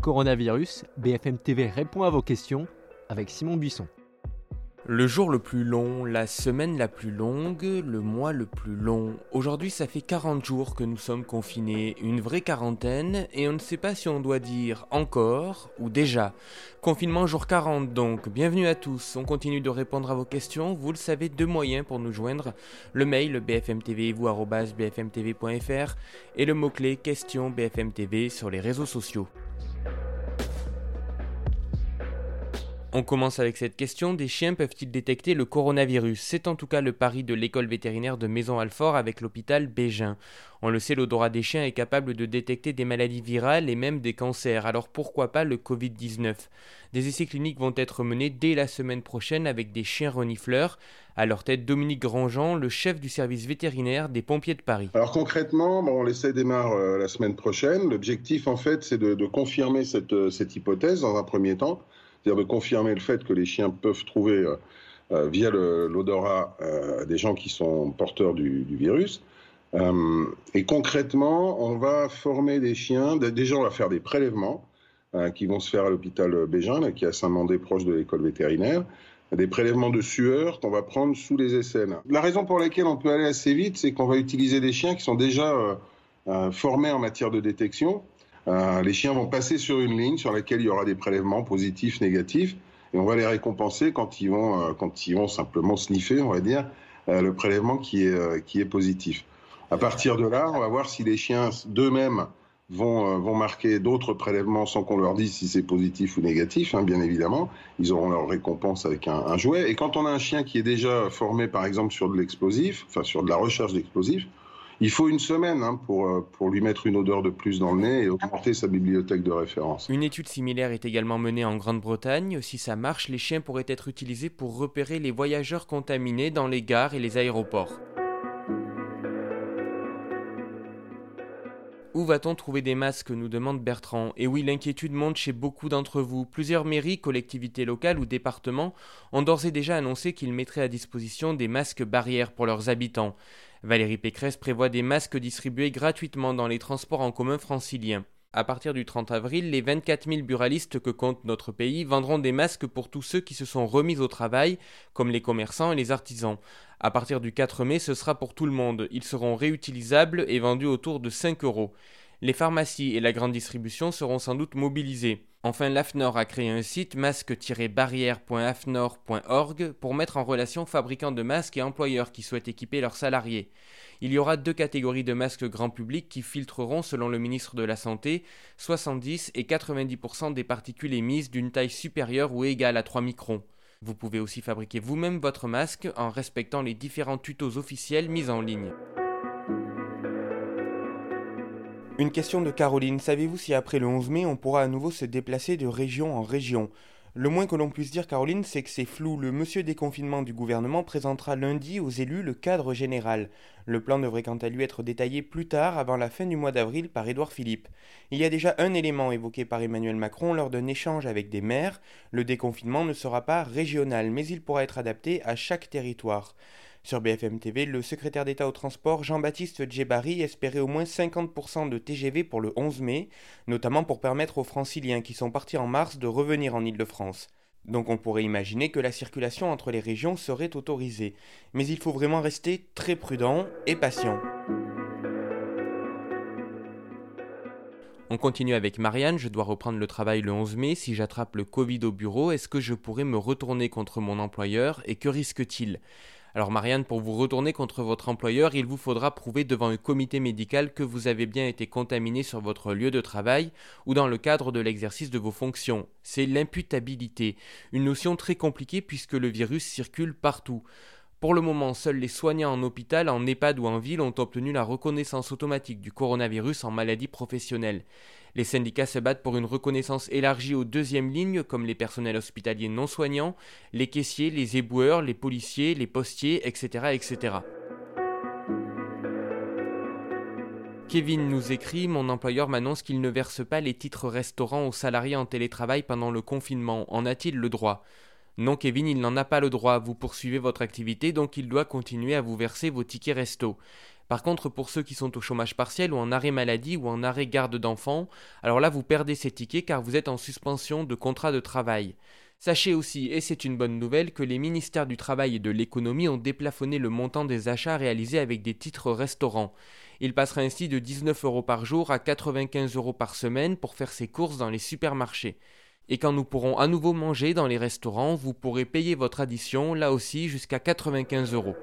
Coronavirus, BFM TV répond à vos questions avec Simon Buisson. Le jour le plus long, la semaine la plus longue, le mois le plus long. Aujourd'hui, ça fait 40 jours que nous sommes confinés, une vraie quarantaine, et on ne sait pas si on doit dire encore ou déjà. Confinement jour 40 donc, bienvenue à tous. On continue de répondre à vos questions. Vous le savez, deux moyens pour nous joindre le mail bfmtv.fr et le mot-clé question bfmtv sur les réseaux sociaux. On commence avec cette question, des chiens peuvent-ils détecter le coronavirus? C'est en tout cas le pari de l'école vétérinaire de Maison-Alfort avec l'hôpital Bégin. On le sait, l'odorat des chiens est capable de détecter des maladies virales et même des cancers, alors pourquoi pas le Covid-19 Des essais cliniques vont être menés dès la semaine prochaine avec des chiens renifleurs. À leur tête, Dominique Grandjean, le chef du service vétérinaire des pompiers de Paris. Alors concrètement, l'essai démarre euh, la semaine prochaine. L'objectif, en fait, c'est de, confirmer euh, cette hypothèse dans un premier temps c'est-à-dire de confirmer le fait que les chiens peuvent trouver euh, euh, via l'odorat euh, des gens qui sont porteurs du, virus. et concrètement, on va former des chiens. Déjà, on va faire des prélèvements qui vont se faire à l'hôpital Bégin, qui est à Saint-Mandé, proche de l'école vétérinaire. Des prélèvements de sueur qu'on va prendre sous les aisselles. La raison pour laquelle on peut aller assez vite, c'est qu'on va utiliser des chiens qui sont déjà formés en matière de détection euh, les chiens vont passer sur une ligne sur laquelle il y aura des prélèvements positifs, négatifs, et on va les récompenser quand ils vont, euh, quand ils vont simplement sniffer, on va dire, euh, le prélèvement qui est, qui est positif. À partir de là, on va voir si les chiens d'eux-mêmes vont, vont marquer d'autres prélèvements sans qu'on leur dise si c'est positif ou négatif, hein, bien évidemment. Ils auront leur récompense avec un, un, jouet. Et quand on a un chien qui est déjà formé, par exemple, sur de l'explosif, enfin sur de la recherche d'explosifs, il faut une semaine hein, pour, euh, pour lui mettre une odeur de plus dans le nez et augmenter sa bibliothèque de référence. Une étude similaire est également menée en Grande-Bretagne. Si ça marche, les chiens pourraient être utilisés pour repérer les voyageurs contaminés dans les gares et les aéroports. Va-t-on trouver des masques nous demande Bertrand? Et oui, l'inquiétude monte chez beaucoup d'entre vous. Plusieurs mairies, collectivités locales ou départements ont d'ores et déjà annoncé qu'ils mettraient à disposition des masques barrières pour leurs habitants. Valérie Pécresse prévoit des masques distribués gratuitement dans les transports en commun franciliens. À partir du 30 avril, les 24 000 buralistes que compte notre pays vendront des masques pour tous ceux qui se sont remis au travail, comme les commerçants et les artisans. À partir du 4 mai, ce sera pour tout le monde. Ils seront réutilisables et vendus autour de 5 euros. Les pharmacies et la grande distribution seront sans doute mobilisés. Enfin, l'AFNOR a créé un site masque-barrière.afnor.org pour mettre en relation fabricants de masques et employeurs qui souhaitent équiper leurs salariés. Il y aura deux catégories de masques grand public qui filtreront, selon le ministre de la Santé, 70 et 90% des particules émises d'une taille supérieure ou égale à 3 microns. Vous pouvez aussi fabriquer vous-même votre masque en respectant les différents tutos officiels mis en ligne. Une question de Caroline. Savez-vous si après le 11 mai, on pourra à nouveau se déplacer de région en région? Le moins que l'on puisse dire, Caroline, c'est que c'est flou. Le monsieur déconfinement du gouvernement présentera lundi aux élus le cadre général. Le plan devrait quant à lui être détaillé plus tard, avant la fin du mois d'avril, par Édouard Philippe. Il y a déjà un élément évoqué par Emmanuel Macron lors d'un échange avec des maires. Le déconfinement ne sera pas régional, mais il pourra être adapté à chaque territoire. Sur BFM TV, le secrétaire d'État au transport Jean-Baptiste Djebari espérait au moins 50% de TGV pour le 11 mai, notamment pour permettre aux franciliens qui sont partis en mars de revenir en Île-de-France. Donc on pourrait imaginer que la circulation entre les régions serait autorisée. Mais il faut vraiment rester très prudent et patient. On continue avec Marianne, je dois reprendre le travail le 11 mai. Si j'attrape le Covid au bureau, est-ce que je pourrais me retourner contre mon employeur et que risque-t-il? Alors Marianne, pour vous retourner contre votre employeur, il vous faudra prouver devant un comité médical que vous avez bien été contaminé sur votre lieu de travail ou dans le cadre de l'exercice de vos fonctions. C'est l'imputabilité, une notion très compliquée puisque le virus circule partout. Pour le moment, seuls les soignants en hôpital, en EHPAD ou en ville ont obtenu la reconnaissance automatique du coronavirus en maladie professionnelle. Les syndicats se battent pour une reconnaissance élargie aux deuxièmes lignes, comme les personnels hospitaliers non soignants, les caissiers, les éboueurs, les policiers, les postiers, etc. etc. Kevin nous écrit Mon employeur m'annonce qu'il ne verse pas les titres restaurants aux salariés en télétravail pendant le confinement. En a-t-il le droit? Non, Kevin, il n'en a pas le droit. Vous poursuivez votre activité, donc il doit continuer à vous verser vos tickets resto. Par contre, pour ceux qui sont au chômage partiel ou en arrêt maladie ou en arrêt garde d'enfants, alors là vous perdez ces tickets car vous êtes en suspension de contrat de travail. Sachez aussi, et c'est une bonne nouvelle, que les ministères du Travail et de l'Économie ont déplafonné le montant des achats réalisés avec des titres restaurants. Il passera ainsi de 19 euros par jour à 95 euros par semaine pour faire ses courses dans les supermarchés. Et quand nous pourrons à nouveau manger dans les restaurants, vous pourrez payer votre addition, là aussi jusqu'à 95 euros.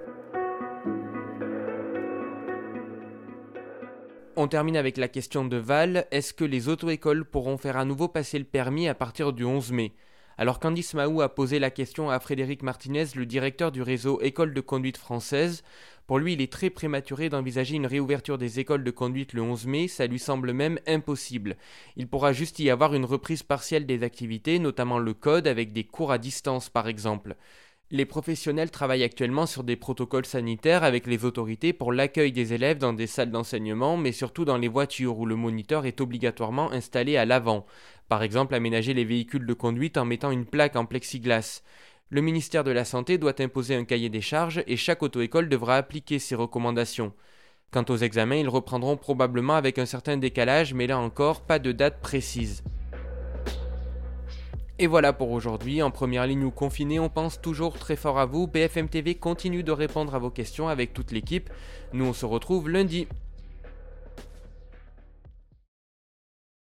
On termine avec la question de Val. Est-ce que les auto-écoles pourront faire à nouveau passer le permis à partir du 11 mai? Alors Candice Mahou a posé la question à Frédéric Martinez, le directeur du réseau École de conduite française. Pour lui, il est très prématuré d'envisager une réouverture des écoles de conduite le 11 mai, ça lui semble même impossible. Il pourra juste y avoir une reprise partielle des activités, notamment le code avec des cours à distance par exemple. Les professionnels travaillent actuellement sur des protocoles sanitaires avec les autorités pour l'accueil des élèves dans des salles d'enseignement, mais surtout dans les voitures où le moniteur est obligatoirement installé à l'avant. Par exemple, aménager les véhicules de conduite en mettant une plaque en plexiglas. Le ministère de la Santé doit imposer un cahier des charges et chaque auto-école devra appliquer ces recommandations. Quant aux examens, ils reprendront probablement avec un certain décalage, mais là encore, pas de date précise. Et voilà pour aujourd'hui. En première ligne ou confiné, on pense toujours très fort à vous. BFM TV continue de répondre à vos questions avec toute l'équipe. Nous, on se retrouve lundi.